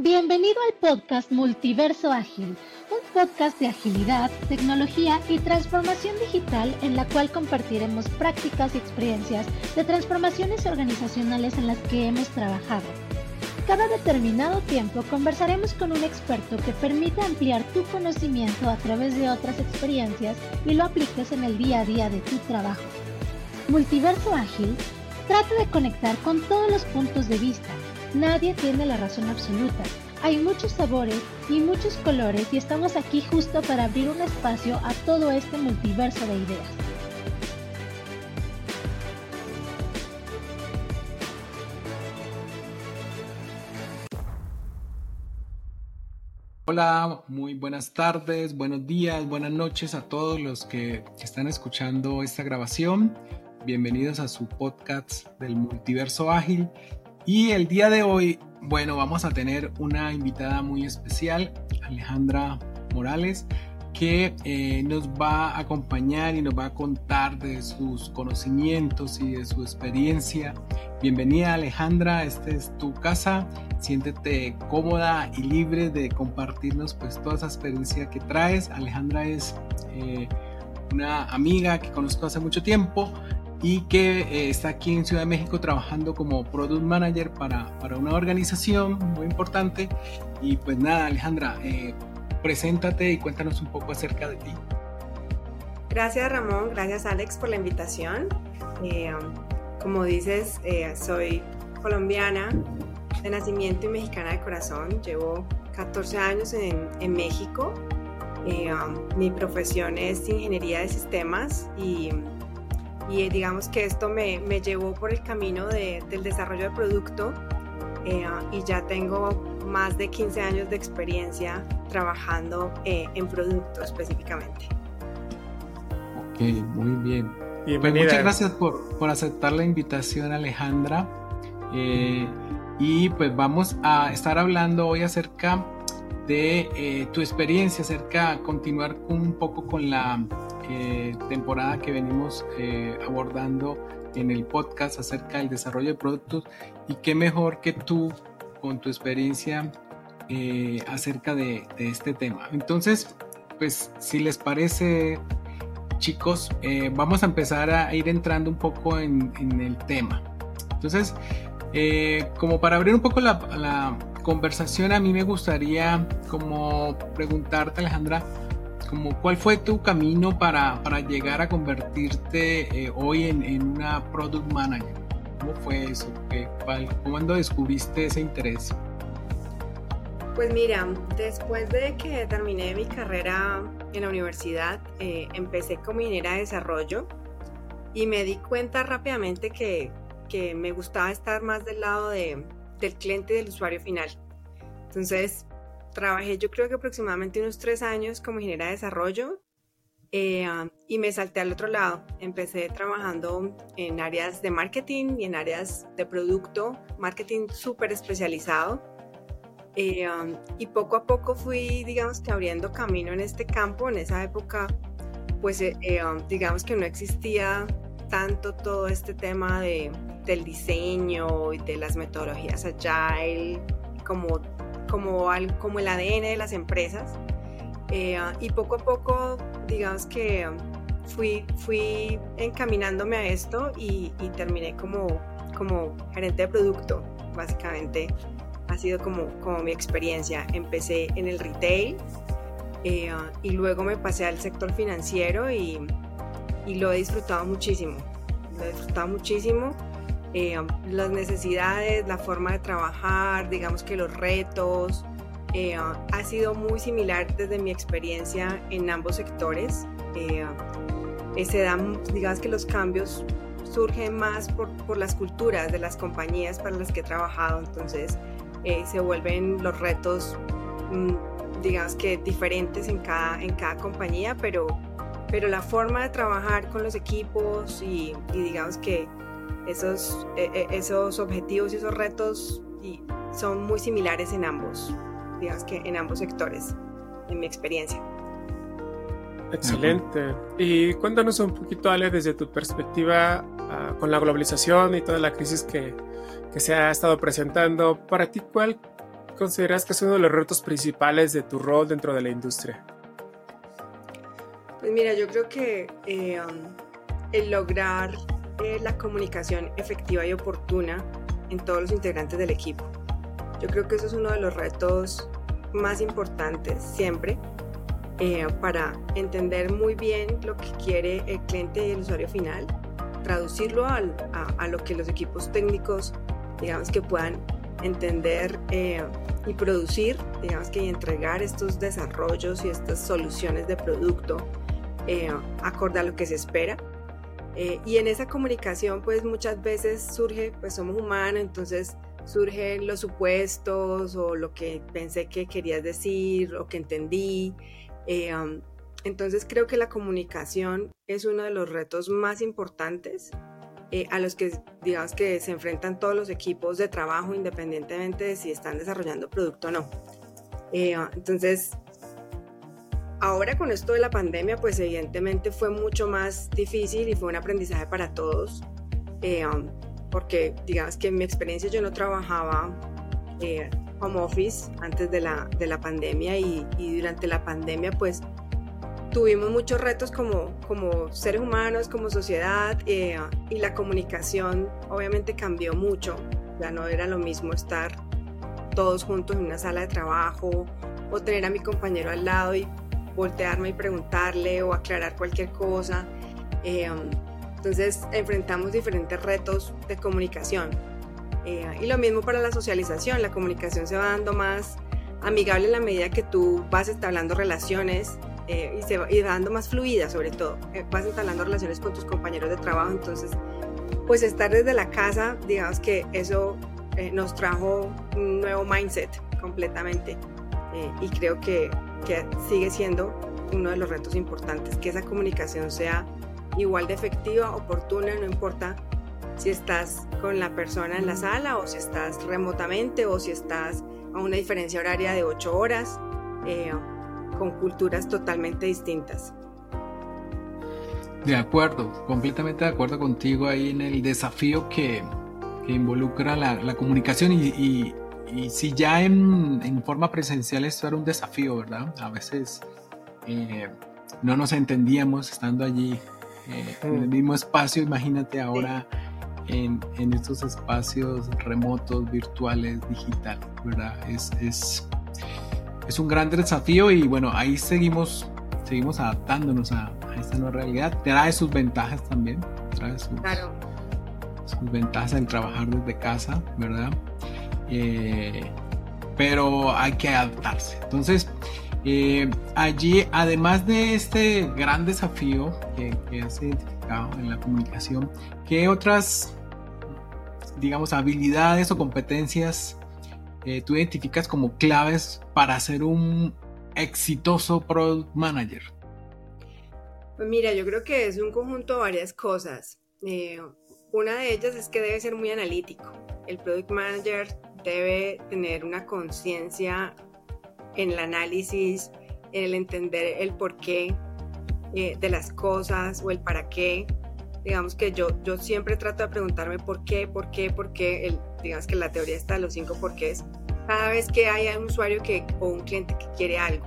Bienvenido al podcast Multiverso Ágil, un podcast de agilidad, tecnología y transformación digital en la cual compartiremos prácticas y experiencias de transformaciones organizacionales en las que hemos trabajado. Cada determinado tiempo conversaremos con un experto que permita ampliar tu conocimiento a través de otras experiencias y lo apliques en el día a día de tu trabajo. Multiverso Ágil trata de conectar con todos los puntos de vista Nadie tiene la razón absoluta. Hay muchos sabores y muchos colores y estamos aquí justo para abrir un espacio a todo este multiverso de ideas. Hola, muy buenas tardes, buenos días, buenas noches a todos los que están escuchando esta grabación. Bienvenidos a su podcast del multiverso ágil y el día de hoy, bueno, vamos a tener una invitada muy especial, Alejandra Morales, que eh, nos va a acompañar y nos va a contar de sus conocimientos y de su experiencia. Bienvenida Alejandra, esta es tu casa, siéntete cómoda y libre de compartirnos pues toda esa experiencia que traes. Alejandra es eh, una amiga que conozco hace mucho tiempo, y que eh, está aquí en Ciudad de México trabajando como Product Manager para, para una organización muy importante. Y pues nada, Alejandra, eh, preséntate y cuéntanos un poco acerca de ti. Gracias Ramón, gracias Alex por la invitación. Eh, como dices, soy colombiana de nacimiento y mexicana de corazón. Llevo 14 años en, en México. mi profesión es ingeniería de sistemas y y digamos que esto me, me llevó por el camino de, del desarrollo de producto eh, y ya tengo más de 15 años de experiencia trabajando eh, en producto específicamente. Ok, muy bien. Pues muchas gracias por, por, aceptar la invitación Alejandra. Eh, y pues vamos a estar hablando hoy acerca de tu experiencia, acerca, continuar un poco con la eh, temporada que venimos eh, abordando en el podcast acerca del desarrollo de productos y qué mejor que tú con tu experiencia eh, acerca de, este tema. Entonces, pues si les parece, chicos, vamos a empezar a ir entrando un poco en, el tema. Entonces, como para abrir un poco la, la conversación, a mí me gustaría como preguntarte, Alejandra, como cuál fue tu camino para, para llegar a convertirte eh, hoy en, en, una product manager. ¿Cómo fue eso? ¿Cuándo descubriste ese interés? Pues mira, después de que terminé mi carrera en la universidad, eh, empecé como ingeniera de desarrollo y me di cuenta rápidamente que, que me gustaba estar más del lado de, del cliente y del usuario final. Entonces trabajé yo creo que aproximadamente unos tres años como ingeniera de desarrollo eh, y me salté al otro lado. Empecé trabajando en áreas de marketing y en áreas de producto, marketing súper especializado. Eh, y poco a poco fui, digamos que abriendo camino en este campo. En esa época, pues eh, digamos que no existía tanto todo este tema de, del diseño y de las metodologías agile como como, como el ADN de las empresas. Eh, y poco a poco, digamos que fui, fui encaminándome a esto y, terminé como, como gerente de producto, básicamente. Ha sido como, como mi experiencia. Empecé en el retail eh, y luego me pasé al sector financiero y, y lo he disfrutado muchísimo. Lo he disfrutado muchísimo eh, las necesidades, la forma de trabajar, digamos que los retos. Eh, ha sido muy similar desde mi experiencia en ambos sectores. Eh, se dan, digamos que los cambios surgen más por, por, las culturas de las compañías para las que he trabajado, entonces se vuelven los retos, mm, digamos que diferentes en cada, en cada compañía, pero, pero la forma de trabajar con los equipos y, y digamos que esos, e, e, esos objetivos y esos retos y son muy similares en ambos, digamos que en ambos sectores, en mi experiencia. Excelente. Y cuéntanos un poquito, Ale, desde tu perspectiva ah, con la globalización y toda la crisis que, que, se ha estado presentando, para ti, ¿cuál consideras que es uno de los retos principales de tu rol dentro de la industria? Pues mira, yo creo que eh, um, el lograr eh, la comunicación efectiva y oportuna en todos los integrantes del equipo. Yo creo que eso es uno de los retos más importantes siempre eh, para entender muy bien lo que quiere el cliente y el usuario final, traducirlo a, lo que los equipos técnicos, digamos, que puedan entender eh, y producir, digamos que y entregar estos desarrollos y estas soluciones de producto acorde a lo que se espera. Eh, y en esa comunicación, pues muchas veces surge, pues somos humanos, entonces surgen los supuestos o lo que pensé que querías decir o que entendí. Eh, um, entonces creo que la comunicación es uno de los retos más importantes eh, a los que digamos que se enfrentan todos los equipos de trabajo independientemente de si están desarrollando producto o no. Uh, entonces Ahora con esto de la pandemia, pues evidentemente fue mucho más difícil y fue un aprendizaje para todos, eh, um, porque digamos que en mi experiencia yo no trabajaba eh, home office antes de la, de la pandemia y, durante la pandemia pues tuvimos muchos retos como, como seres humanos, como sociedad eh, y la comunicación obviamente cambió mucho, ya no era lo mismo estar todos juntos en una sala de trabajo o tener a mi compañero al lado y voltearme y preguntarle o aclarar cualquier cosa. Eh, entonces enfrentamos diferentes retos de comunicación. Eh, y lo mismo para la socialización, la comunicación se va dando más amigable en la medida que tú vas establando relaciones eh, y se va y dando más fluida sobre todo. vas entablando relaciones con tus compañeros de trabajo, entonces pues estar desde la casa, digamos que eso nos trajo un nuevo mindset completamente y creo que que sigue siendo uno de los retos importantes, que esa comunicación sea igual de efectiva, oportuna, no importa si estás con la persona en la sala o si estás remotamente o si estás a una diferencia horaria de ocho horas, eh, con culturas totalmente distintas. De acuerdo, completamente de acuerdo contigo ahí en el desafío que, que involucra la, la comunicación y y si ya en, forma presencial esto era un desafío, ¿verdad? A veces eh, no nos entendíamos estando allí eh, en el mismo espacio, imagínate ahora en, estos espacios remotos, virtuales, digitales, ¿verdad? Es, es, es, un gran desafío y bueno, ahí seguimos, seguimos adaptándonos a, esta nueva realidad. Trae sus ventajas también, trae sus, sus ventajas en trabajar desde casa, ¿verdad? Eh, pero hay que adaptarse. Entonces, eh, allí, además de este gran desafío que, has identificado en la comunicación, ¿qué otras, digamos, habilidades o competencias eh, tú identificas como claves para ser un exitoso product manager? Pues mira, yo creo que es un conjunto de varias cosas. una de ellas es que debe ser muy analítico. El product manager debe tener una conciencia en el análisis, en el entender el porqué eh, de las cosas o el para qué. Digamos que yo, yo siempre trato de preguntarme por qué, por qué, por qué. El, digamos que la teoría está de los cinco porqués. Cada vez que hay un usuario que, o un cliente que quiere algo.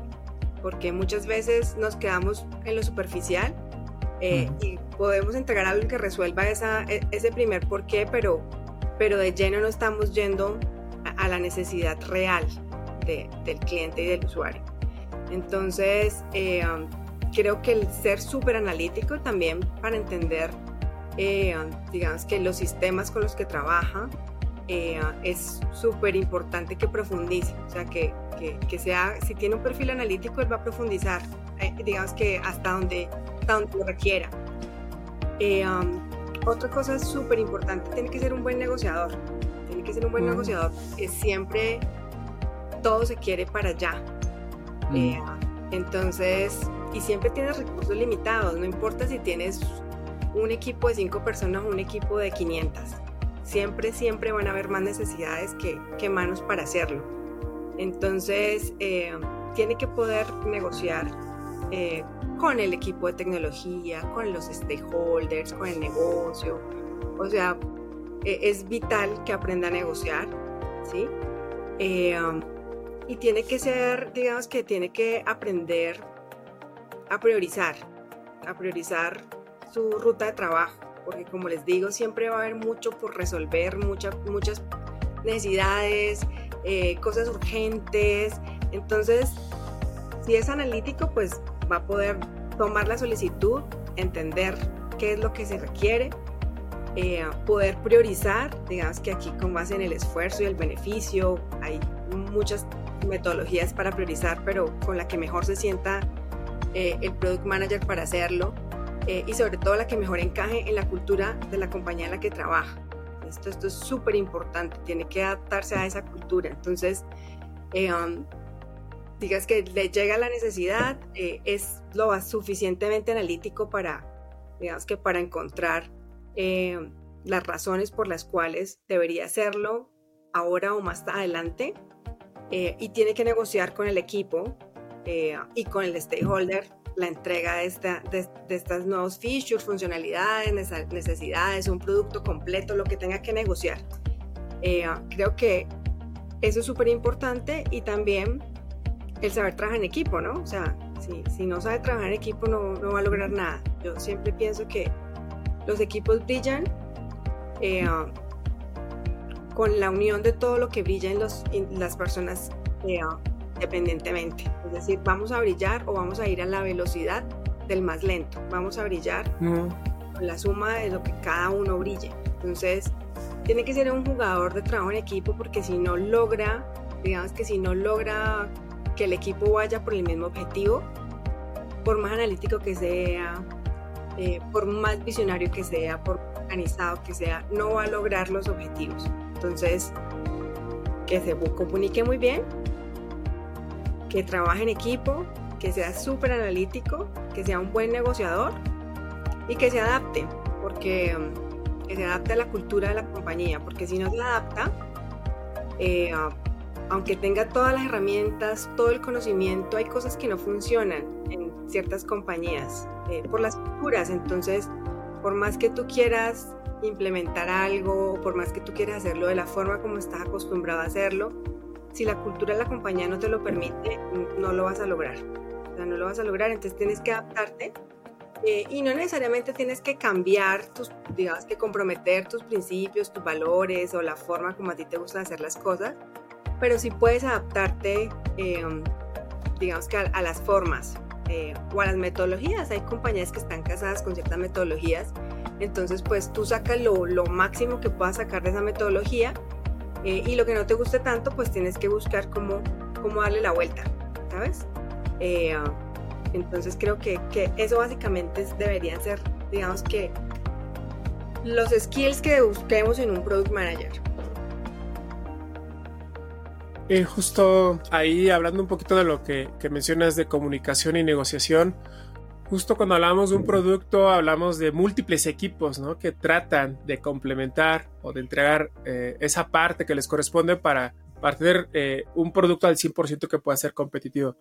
Porque muchas veces nos quedamos en lo superficial eh, y podemos entregar algo que resuelva esa, e, ese primer porqué, pero, pero de lleno no estamos yendo a la necesidad real del cliente y del usuario. Entonces, eh, um, creo que el ser súper analítico también para entender, eh, um, digamos que los sistemas con los que trabaja, eh, es súper importante que profundice, o sea, que, que, sea, si tiene un perfil analítico, él va a profundizar, digamos que hasta donde, hasta donde lo requiera. Um, otra cosa súper importante, tiene que ser un buen negociador que ser un buen negociador es siempre todo se quiere para allá. Eh, entonces, y siempre tienes recursos limitados, no importa si tienes un equipo de cinco personas o un equipo de 500. Siempre, siempre van a haber más necesidades que, que manos para hacerlo. Entonces, eh, tiene que poder negociar eh, con el equipo de tecnología, con los stakeholders, con el negocio. O sea, eh, es vital que aprenda a negociar, ¿sí? Eh, um, y tiene que ser, digamos que tiene que aprender a priorizar, a priorizar su ruta de trabajo, porque como les digo, siempre va a haber mucho por resolver, muchas muchas necesidades, eh, cosas urgentes. Entonces, si es analítico, pues va a poder tomar la solicitud, entender qué es lo que se requiere, eh, poder priorizar, digamos que aquí con base en el esfuerzo y el beneficio, hay muchas metodologías para priorizar, pero con la que mejor se sienta eh, el product manager para hacerlo y sobre todo la que mejor encaje en la cultura de la compañía en la que trabaja. Esto, esto es súper importante, tiene que adaptarse a esa cultura. Entonces, eh, um, digas que le llega la necesidad, eh, es lo suficientemente analítico para, digamos que para encontrar eh, las razones por las cuales debería hacerlo ahora o más adelante. y tiene que negociar con el equipo y con el stakeholder la entrega de, esta, de, estas nuevos features, funcionalidades, necesidades, un producto completo, lo que tenga que negociar. Eh, creo que eso es súper importante y también el saber trabajar en equipo, ¿no? O sea, si, si no sabe trabajar en equipo no, no, va a lograr nada. Yo siempre pienso que los equipos brillan eh, con la unión de todo lo que brillan los, las personas eh, independientemente. Es decir, vamos a brillar o vamos a ir a la velocidad del más lento. Vamos a brillar con la suma de lo que cada uno brille. Entonces, tiene que ser un jugador de trabajo en equipo porque si no logra, digamos que si no logra que el equipo vaya por el mismo objetivo, por más analítico que sea, eh, por más visionario que sea, por organizado que sea, no va a lograr los objetivos. Entonces, que se comunique muy bien, que trabaje en equipo, que sea súper analítico, que sea un buen negociador y que se adapte, porque mm, que se adapte a la cultura de la compañía, porque si no se adapta, eh, aunque tenga todas las herramientas, todo el conocimiento, hay cosas que no funcionan ciertas compañías eh, por las culturas. Entonces, por más que tú quieras implementar algo, por más que tú quieras hacerlo de la forma como estás acostumbrado a hacerlo, si la cultura de la compañía no te lo permite, no lo vas a lograr. No lo vas a lograr, entonces tienes que adaptarte eh, y no necesariamente tienes que cambiar tus, digamos que comprometer tus principios, tus valores o la forma como a ti te gusta hacer las cosas, pero sí puedes adaptarte, em, digamos que a, las formas o a las metodologías. Hay compañías que están casadas con ciertas metodologías, entonces pues tú sacas lo, lo máximo que puedas sacar de esa metodología eh, y lo que no te guste tanto, pues tienes que buscar cómo, cómo darle la vuelta, ¿sabes? Eh, entonces creo que, que, eso básicamente deberían ser, digamos que, los skills que busquemos en un product manager. Eh, justo ahí hablando un poquito de lo que, que mencionas de comunicación y negociación, justo cuando hablamos de un producto, hablamos de múltiples equipos, ¿no? Que tratan de complementar o de entregar eh, esa parte que les corresponde para, tener eh, un producto al 100% que pueda ser competitivo.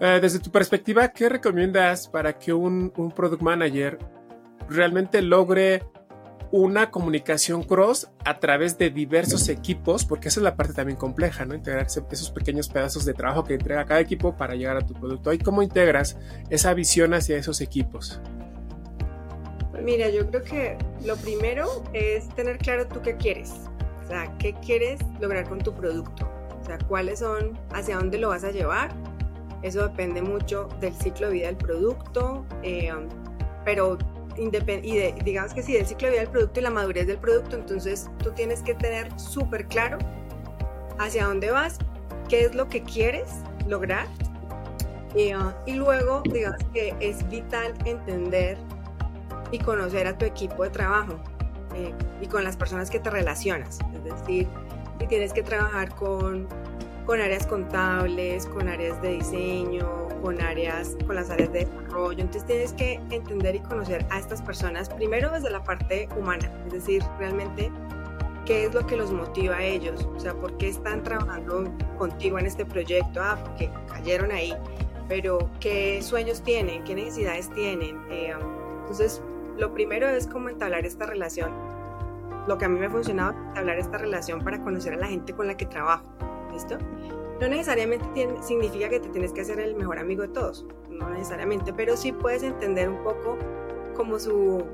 Desde tu perspectiva, ¿qué recomiendas para que un, un product manager realmente logre una comunicación cross a través de diversos equipos, porque esa es la parte también compleja, ¿no? Integrar esos pequeños pedazos de trabajo que entrega cada equipo para llegar a tu producto. ¿Y cómo integras esa visión hacia esos equipos? Mira, yo creo que lo primero es tener claro tú qué quieres. O sea, qué quieres lograr con tu producto. O sea, cuáles son, hacia dónde lo vas a llevar. Eso depende mucho del ciclo de vida del producto, eh, pero y digamos que sí, del ciclo de vida del producto y la madurez del producto, entonces tú tienes que tener súper claro hacia dónde vas, qué es lo que quieres lograr y, uh, y luego digamos que es vital entender y conocer a tu equipo de trabajo eh, y con las personas que te relacionas, es decir, si tienes que trabajar con con áreas contables, con áreas de diseño, con áreas, con las áreas de desarrollo. Entonces tienes que entender y conocer a estas personas primero desde la parte humana, es decir, realmente qué es lo que los motiva a ellos, o sea, por qué están trabajando contigo en este proyecto, ah, porque cayeron ahí, pero qué sueños tienen, qué necesidades tienen. Eh, entonces, lo primero es cómo entablar esta relación. Lo que a mí me ha funcionado, entablar esta relación para conocer a la gente con la que trabajo ¿listo? No necesariamente significa que te tienes que hacer el mejor amigo de todos, no necesariamente, pero sí puedes entender un poco como su,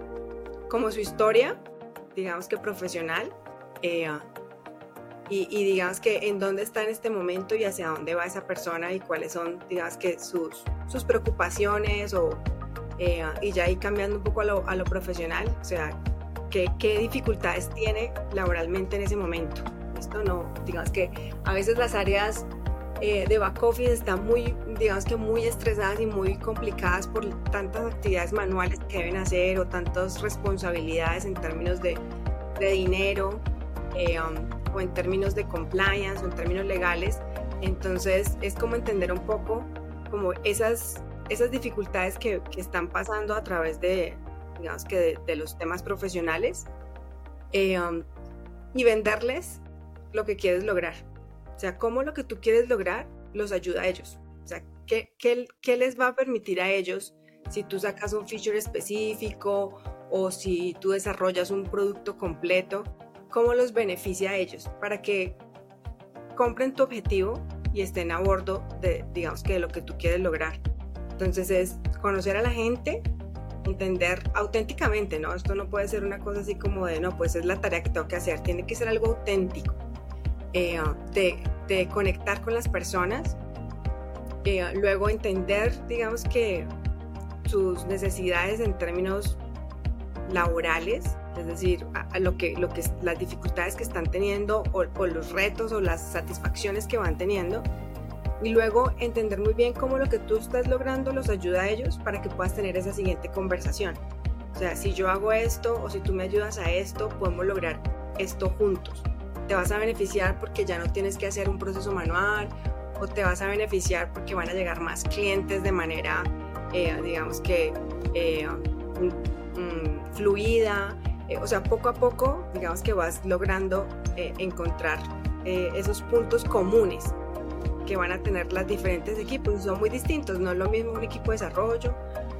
como su historia, digamos que profesional, eh, y, digamos que en dónde está en este momento y hacia dónde va esa persona y cuáles son, digamos que sus, sus preocupaciones o, eh, y ya ahí cambiando un poco a lo, a lo profesional, o sea, qué, qué dificultades tiene laboralmente en ese momento. Esto no, digamos que a veces las áreas eh, de back office están muy, digamos que muy estresadas y muy complicadas por tantas actividades manuales que deben hacer o tantas responsabilidades en términos de, de dinero eh, um, o en términos de compliance o en términos legales. Entonces es como entender un poco como esas, esas dificultades que, que están pasando a través de, digamos que de, los temas profesionales eh, um, y venderles lo que quieres lograr. O sea, cómo lo que tú quieres lograr los ayuda a ellos. O sea, ¿qué, qué, qué les va a permitir a ellos si tú sacas un feature específico o si tú desarrollas un producto completo? ¿Cómo los beneficia a ellos? Para que compren tu objetivo y estén a bordo de, digamos que de lo que tú quieres lograr. Entonces es conocer a la gente, entender auténticamente, ¿no? Esto no puede ser una cosa así como de, no, pues es la tarea que tengo que hacer, tiene que ser algo auténtico, eh, de, conectar con las personas, eh, luego entender, digamos que sus necesidades en términos laborales, es decir, a, lo que, lo que, las dificultades que están teniendo o, o los retos o las satisfacciones que van teniendo, y luego entender muy bien cómo lo que tú estás logrando los ayuda a ellos para que puedas tener esa siguiente conversación. O sea, si yo hago esto o si tú me ayudas a esto, podemos lograr esto juntos. Te vas a beneficiar porque ya no tienes que hacer un proceso manual o te vas a beneficiar porque van a llegar más clientes de manera, eh, digamos que, eh, fluida. Eh, o sea, poco a poco, digamos que vas logrando encontrar esos puntos comunes que van a tener las diferentes equipos son muy distintos. No es lo mismo un equipo de desarrollo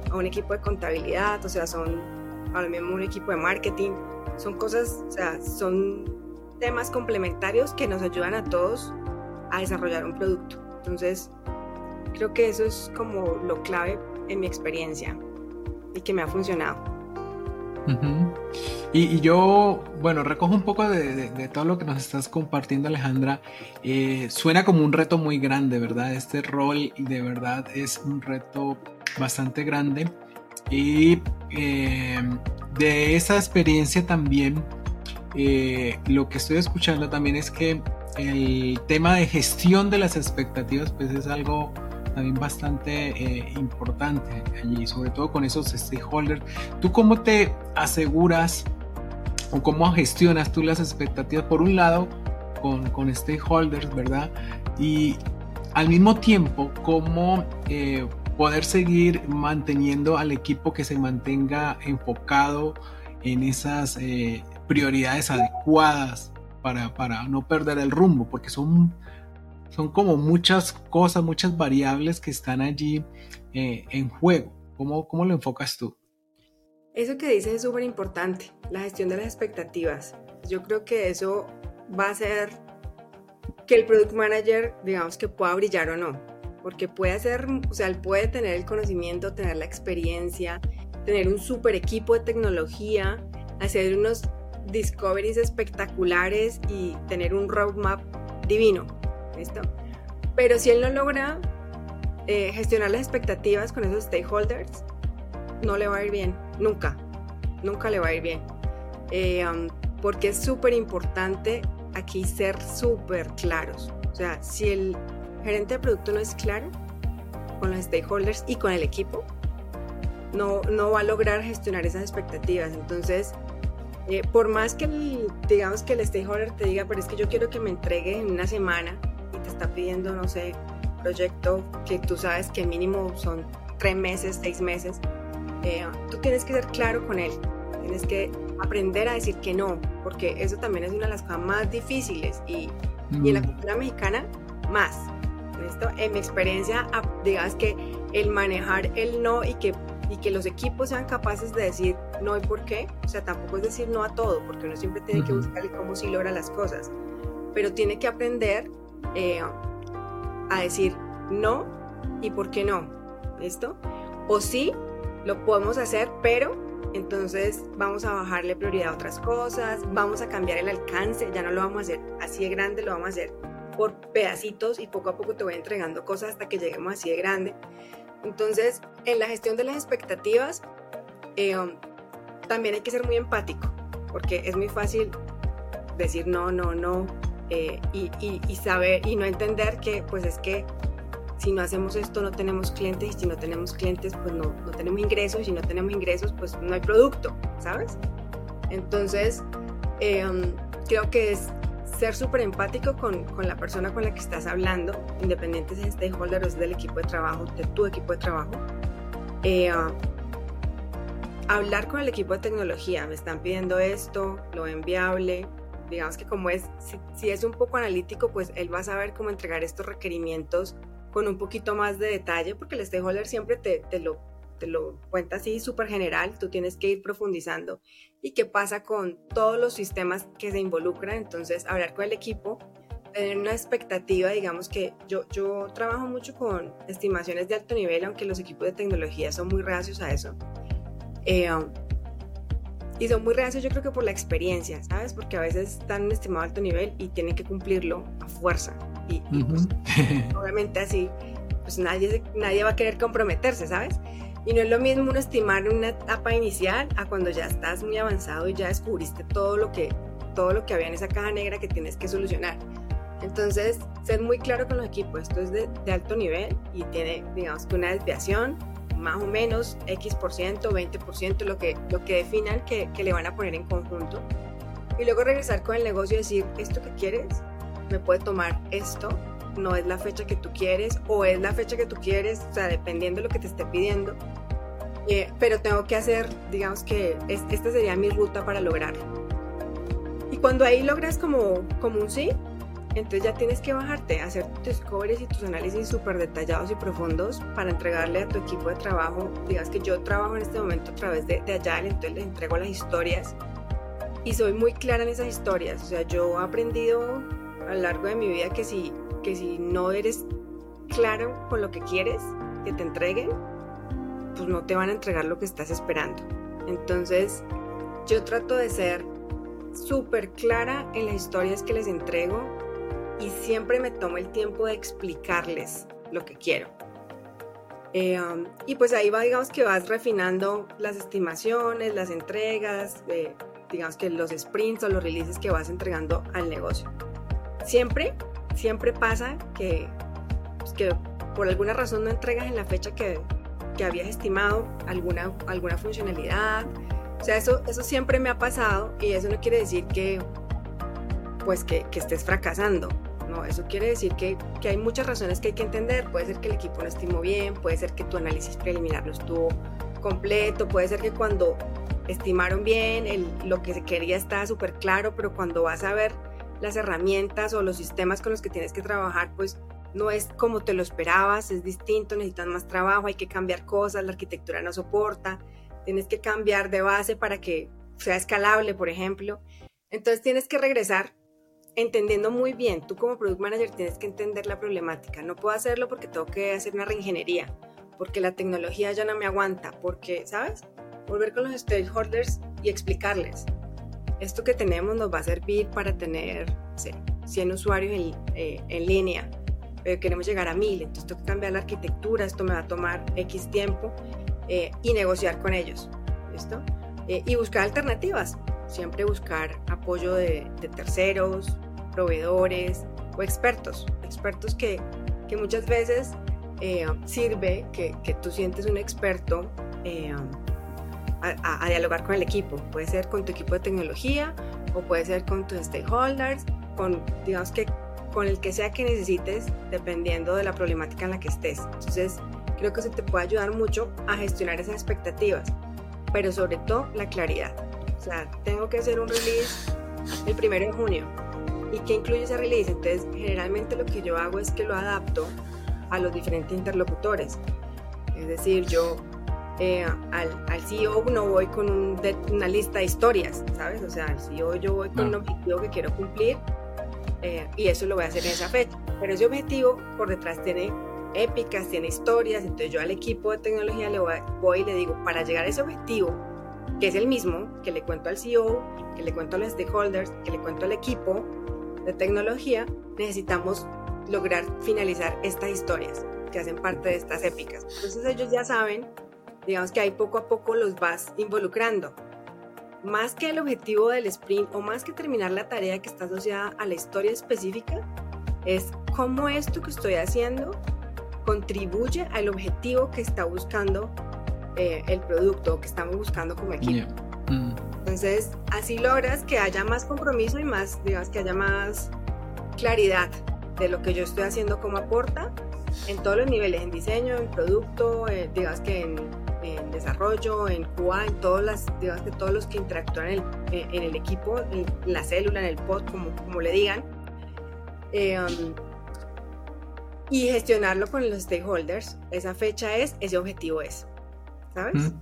a un equipo de contabilidad, o sea, son a lo mismo un equipo de marketing. Son cosas, o sea, son temas complementarios que nos ayudan a todos a desarrollar un producto. Entonces, creo que eso es como lo clave en mi experiencia y que me ha funcionado y, yo, bueno, recojo un poco de, todo lo que nos estás compartiendo, Alejandra. Eh, suena como un reto muy grande, ¿verdad? Este rol de verdad es un reto bastante grande. Y eh, de esa experiencia también, eh, lo que estoy escuchando también es que el tema de gestión de las expectativas, pues es algo también bastante eh, importante allí, sobre todo con esos stakeholders. ¿Tú cómo te aseguras o cómo gestionas tú las expectativas, por un lado, con, con stakeholders, ¿verdad? Y al mismo tiempo, cómo eh, poder seguir manteniendo al equipo que se mantenga enfocado en esas eh, prioridades adecuadas para, para, no perder el rumbo, porque son son como muchas cosas, muchas variables que están allí eh, en juego. ¿Cómo, ¿Cómo lo enfocas tú? Eso que dices es súper importante, la gestión de las expectativas. Yo creo que eso va a hacer que el product manager, digamos que pueda brillar o no, porque puede hacer, o sea, él puede tener el conocimiento, tener la experiencia, tener un super equipo de tecnología, hacer unos discoveries espectaculares y tener un roadmap divino. ¿listo? Pero si él no logra eh, gestionar las expectativas con esos stakeholders, no le va a ir bien, nunca, nunca le va a ir bien. Eh, um, porque es súper importante aquí ser súper claros. O sea, si el gerente de producto no es claro con los stakeholders y con el equipo, no, no va a lograr gestionar esas expectativas. Entonces, eh, por más que digamos que el stakeholder te diga, pero es que yo quiero que me entregue en una semana, te está pidiendo, no sé, proyecto que tú sabes que mínimo son tres meses, seis meses, eh, tú tienes que ser claro con él. Tienes que aprender a decir que no, porque eso también es una de las cosas más difíciles y, y en la mm. cultura mexicana más. ¿listo? En mi experiencia, digas que el manejar el no y que, y que los equipos sean capaces de decir no y por qué, o sea, tampoco es decir no a todo, porque uno siempre tiene que buscar cómo sí logra las cosas, pero tiene que aprender eh, a decir no y por qué no, ¿listo? O sí, lo podemos hacer, pero entonces vamos a bajarle prioridad a otras cosas, vamos a cambiar el alcance, ya no lo vamos a hacer así de grande, lo vamos a hacer por pedacitos y poco a poco te voy entregando cosas hasta que lleguemos así de grande. Entonces, en la gestión de las expectativas, eh, también hay que ser muy empático, porque es muy fácil decir no, no, no, eh, y, saber y no entender que pues es que si no hacemos esto no tenemos clientes y si no tenemos clientes pues no, no tenemos ingresos y si no tenemos ingresos pues no hay producto, ¿sabes? Entonces, eh, creo que es ser súper empático con, con, la persona con la que estás hablando, independiente si es stakeholder o es del equipo de trabajo, de tu equipo de trabajo. Eh, hablar con el equipo de tecnología, me están pidiendo esto, lo ven viable, digamos que como es, si, es un poco analítico, pues él va a saber cómo entregar estos requerimientos con un poquito más de detalle, porque el stakeholder siempre te, te lo, te lo cuenta así súper general, tú tienes que ir profundizando. ¿Y qué pasa con todos los sistemas que se involucran? Entonces, hablar con el equipo, tener una expectativa, digamos que yo, yo trabajo mucho con estimaciones de alto nivel, aunque los equipos de tecnología son muy reacios a eso. Eh, y son muy reacios yo creo que por la experiencia, ¿sabes? Porque a veces están en estimado alto nivel y tienen que cumplirlo a fuerza. Y, pues, obviamente así, pues nadie, nadie va a querer comprometerse, ¿sabes? Y no es lo mismo uno estimar una etapa inicial a cuando ya estás muy avanzado y ya descubriste todo lo que, todo lo que había en esa caja negra que tienes que solucionar. Entonces, ser muy claro con los equipos, esto es de, de alto nivel y tiene, digamos que una desviación más o menos X por ciento, 20 por ciento, lo que, lo que definan que, que, le van a poner en conjunto. Y luego regresar con el negocio y decir, esto que quieres, me puede tomar esto, no es la fecha que tú quieres o es la fecha que tú quieres, o sea, dependiendo de lo que te esté pidiendo. Eh, pero tengo que hacer, digamos que esta sería mi ruta para lograrlo. Y cuando ahí logras como, como un sí, entonces ya tienes que bajarte, hacer tus discoveries y tus análisis súper detallados y profundos para entregarle a tu equipo de trabajo. Digas que yo trabajo en este momento a través de, de Agile, entonces les entrego las historias y soy muy clara en esas historias. O sea, yo he aprendido a lo largo de mi vida que si, que si no eres claro con lo que quieres que te entreguen, pues no te van a entregar lo que estás esperando. Entonces, yo trato de ser súper clara en las historias que les entrego y siempre me tomo el tiempo de explicarles lo que quiero. Eh, um, y pues ahí va, digamos que vas refinando las estimaciones, las entregas, eh, digamos que los sprints o los releases que vas entregando al negocio. Siempre, siempre pasa que, pues, que por alguna razón no entregas en la fecha que, que habías estimado alguna, alguna funcionalidad. O sea, eso, eso siempre me ha pasado y eso no quiere decir que, pues que, que estés fracasando. No, eso quiere decir que, que, hay muchas razones que hay que entender. Puede ser que el equipo no estimó bien, puede ser que tu análisis preliminar no estuvo completo, puede ser que cuando estimaron bien, el, lo que se quería está súper claro, pero cuando vas a ver las herramientas o los sistemas con los que tienes que trabajar, pues no es como te lo esperabas, es distinto, necesitas más trabajo, hay que cambiar cosas, la arquitectura no soporta, tienes que cambiar de base para que sea escalable, por ejemplo. Entonces tienes que regresar entendiendo muy bien, tú como product manager tienes que entender la problemática. No puedo hacerlo porque tengo que hacer una reingeniería, porque la tecnología ya no me aguanta, porque, ¿sabes? Volver con los stakeholders y explicarles. Esto que tenemos nos va a servir para tener 100 usuarios en, eh, en línea, pero queremos llegar a 1000, entonces tengo que cambiar la arquitectura, esto me va a tomar X tiempo eh, y negociar con ellos. ¿Listo? Eh, y buscar alternativas siempre buscar apoyo de, terceros, proveedores o expertos, expertos que, que muchas veces eh, sirve que, que, tú sientes un experto eh, a, a, dialogar con el equipo. Puede ser con tu equipo de tecnología o puede ser con tus stakeholders, con, digamos que con el que sea que necesites, dependiendo de la problemática en la que estés. Entonces, creo que eso te puede ayudar mucho a gestionar esas expectativas, pero sobre todo la claridad. O sea, tengo que hacer un release el primero de junio. ¿Y qué incluye ese release? Entonces, generalmente lo que yo hago es que lo adapto a los diferentes interlocutores. Es decir, yo eh, al, al, CEO no voy con una lista de historias, ¿sabes? O sea, al CEO yo voy con un objetivo que quiero cumplir eh, y eso lo voy a hacer en esa fecha. pero ese objetivo por detrás tiene épicas, tiene historias, entonces yo al equipo de tecnología le voy, y le digo, para llegar a ese objetivo, que es el mismo, que le cuento al CEO, que le cuento a los stakeholders, que le cuento al equipo de tecnología, necesitamos lograr finalizar estas historias que hacen parte de estas épicas. Entonces ellos ya saben, digamos que ahí poco a poco los vas involucrando. Más que el objetivo del sprint o más que terminar la tarea que está asociada a la historia específica, es cómo esto que estoy haciendo contribuye al objetivo que está buscando eh, el producto que estamos buscando como equipo. Entonces, así logras que haya más compromiso y más, digamos, que haya más claridad de lo que yo estoy haciendo como aporta en todos los niveles, en diseño, en producto, eh, digamos que en, desarrollo, en QA, en todas las, digamos que todos los que interactúan en el, eh, en el equipo, en la célula, en el pod, como, como le digan. Um, y gestionarlo con los stakeholders. Esa fecha es, ese objetivo es. ¿Sabes?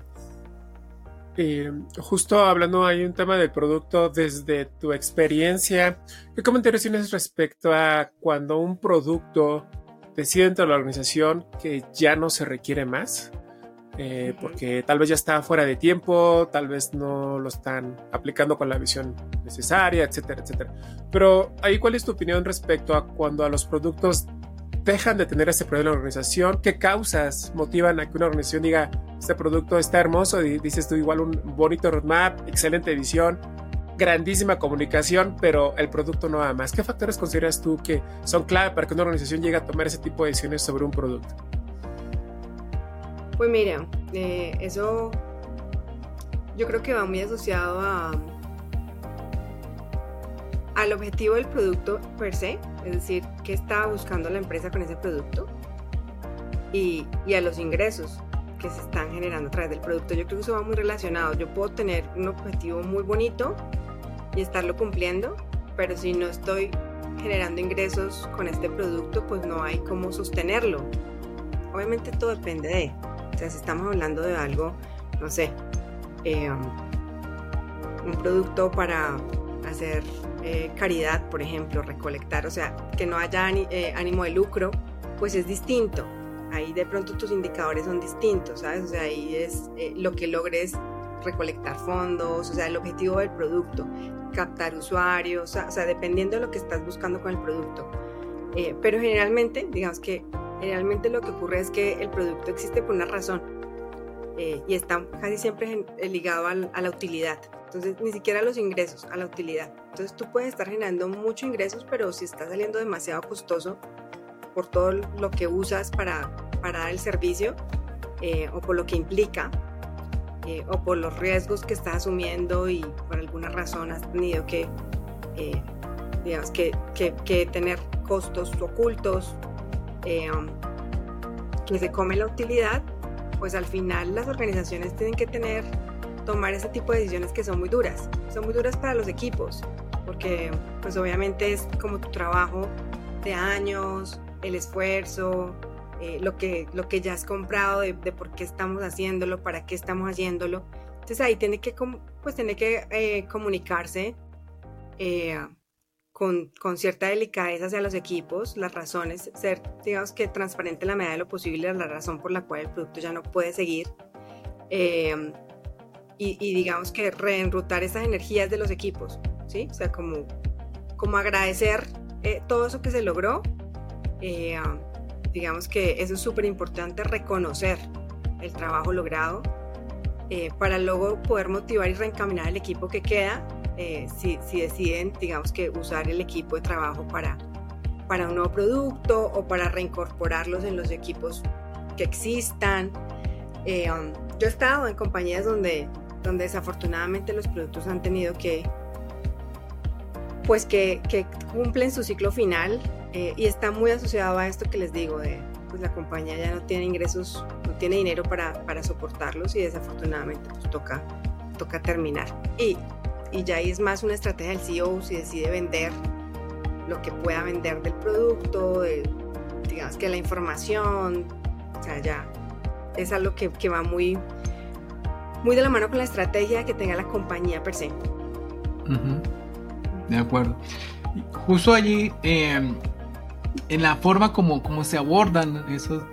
Justo hablando, hay un tema del producto desde tu experiencia. ¿Qué comentarios tienes respecto a cuando un producto decide dentro de la organización que ya no se requiere más? Eh, porque tal vez ya está fuera de tiempo, tal vez no lo están aplicando con la visión necesaria, etcétera, etcétera. Pero ahí, ¿cuál es tu opinión respecto a cuando a los productos dejan de tener ese problema en la organización? ¿Qué causas motivan a que una organización diga, este producto está hermoso, y dices tú igual un bonito roadmap, excelente visión, grandísima comunicación, pero el producto no va más? ¿Qué factores consideras tú que son clave para que una organización llegue a tomar ese tipo de decisiones sobre un producto? Pues mira, eh, eso yo creo que va muy asociado a al objetivo del producto per se, es decir, qué está buscando la empresa con ese producto y, y, a los ingresos que se están generando a través del producto. Yo creo que eso va muy relacionado. Yo puedo tener un objetivo muy bonito y estarlo cumpliendo, pero si no estoy generando ingresos con este producto, pues no hay cómo sostenerlo. Obviamente todo depende de, o sea, si estamos hablando de algo, no sé, eh, un producto para eh, caridad, por ejemplo, recolectar, o sea, que no haya eh, ánimo de lucro, pues es distinto. Ahí de pronto tus indicadores son distintos, ¿sabes? O sea, ahí es eh, lo que logres recolectar fondos, o sea, el objetivo del producto, captar usuarios, o sea, dependiendo de lo que estás buscando con el producto. pero generalmente, digamos que generalmente lo que ocurre es que el producto existe por una razón y está casi siempre ligado a la utilidad. Entonces, ni siquiera los ingresos, a la utilidad. Entonces, tú puedes estar generando muchos ingresos, pero si está saliendo demasiado costoso por todo lo que usas para, para dar el servicio eh, o por lo que implica eh, o por los riesgos que estás asumiendo y por alguna razón has tenido que, eh, digamos, que, que, tener costos ocultos um, que se come la utilidad, pues al final las organizaciones tienen que tener tomar ese tipo de decisiones que son muy duras. Son muy duras para los equipos, porque pues obviamente es como tu trabajo de años, el esfuerzo, eh, lo, que, lo que ya has comprado, de, por qué estamos haciéndolo, para qué estamos haciéndolo. Entonces ahí tiene que, pues, tiene que eh, comunicarse eh, con, con, cierta delicadeza hacia los equipos, las razones, ser, digamos que transparente en la medida de lo posible, la razón por la cual el producto ya no puede seguir y, digamos que reenrutar esas energías de los equipos, ¿sí? O sea, como, como agradecer eh, todo eso que se logró. Eh, digamos que eso es súper importante, reconocer el trabajo logrado eh, para luego poder motivar y reencaminar el equipo que queda si, si, deciden, digamos que usar el equipo de trabajo para, para un nuevo producto o para reincorporarlos en los equipos que existan. yo he estado en compañías donde donde desafortunadamente los productos han tenido que, pues que, cumplen su ciclo final eh, y está muy asociado a esto que les digo, de pues la compañía ya no tiene ingresos, no tiene dinero para, para soportarlos y desafortunadamente pues toca, toca terminar. Y, y ya ahí es más una estrategia del CEO si decide vender lo que pueda vender del producto, digamos que la información, o sea, ya es algo que, que va muy, muy de la mano con la estrategia que tenga la compañía per se. De acuerdo. Justo allí, em, en la forma como, se abordan esas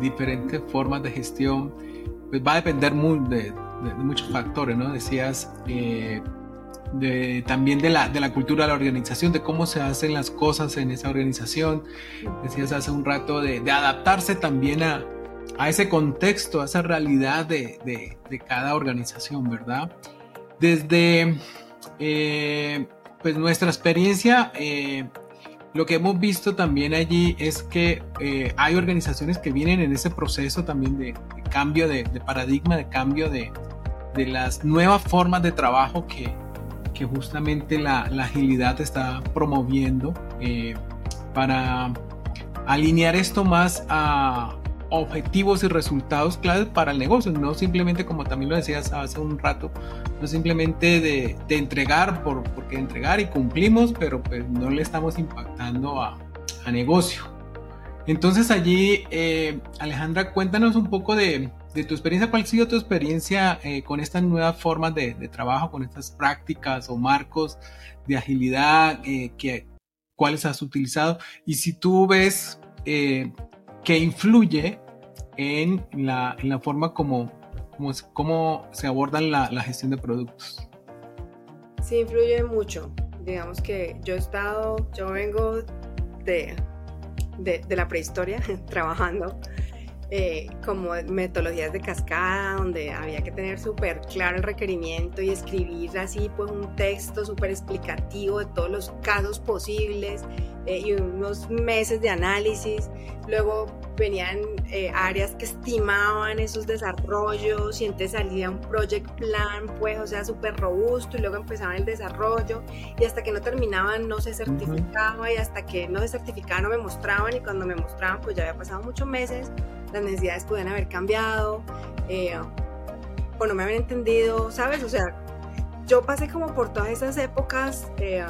diferentes formas de gestión, pues va a depender de, muchos factores, ¿no? Decías eh, de, también de la, de la cultura de la organización, de cómo se hacen las cosas en esa organización. Decías hace un rato de, adaptarse también a, a, ese contexto, a esa realidad de, de cada organización, ¿verdad? Desde eh, pues nuestra experiencia, eh, lo que hemos visto también allí es que eh, hay organizaciones que vienen en ese proceso también de, cambio de, paradigma, de cambio de, las nuevas formas de trabajo que, que justamente la, agilidad está promoviendo para alinear esto más a, objetivos y resultados claves para el negocio, no simplemente como también lo decías hace un rato, no simplemente de, entregar por, porque entregar y cumplimos, pero pues no le estamos impactando a, negocio. Entonces allí, eh, Alejandra, cuéntanos un poco de, tu experiencia, cuál ha sido tu experiencia eh, con estas nuevas formas de, trabajo, con estas prácticas o marcos de agilidad, eh, que, cuáles has utilizado y si tú ves que influye en la, en la forma como, como, se abordan la, la, gestión de productos. Sí, influye mucho. Digamos que yo he estado, yo vengo de, de, de la prehistoria trabajando eh, como metodologías de cascada, donde había que tener súper claro el requerimiento y escribir así pues un texto súper explicativo de todos los casos posibles eh, y unos meses de análisis. Luego venían eh, áreas que estimaban esos desarrollos y entonces salía un project plan, pues, o sea, súper robusto y luego empezaba el desarrollo y hasta que no terminaban no se certificaba y hasta que no se certificaba no me mostraban y cuando me mostraban pues ya había pasado muchos meses las necesidades pueden haber cambiado eh, o no me habían entendido, ¿sabes? O sea, yo pasé como por todas esas épocas eh,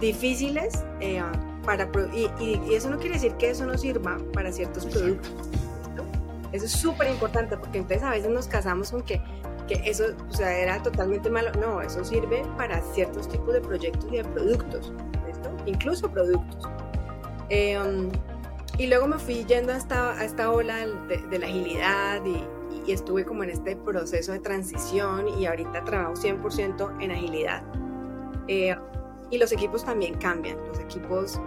difíciles eh, para, y, y, eso no quiere decir que eso no sirva para ciertos productos. Eso es súper importante porque entonces a veces nos casamos con que, que eso o sea, era totalmente malo. No, eso sirve para ciertos tipos de proyectos y de productos, incluso productos. Um, y luego me fui yendo a esta, a esta ola de, la agilidad y, estuve como en este proceso de transición y ahorita trabajo 100% en agilidad. Eh, y los equipos también cambian. Los equipos,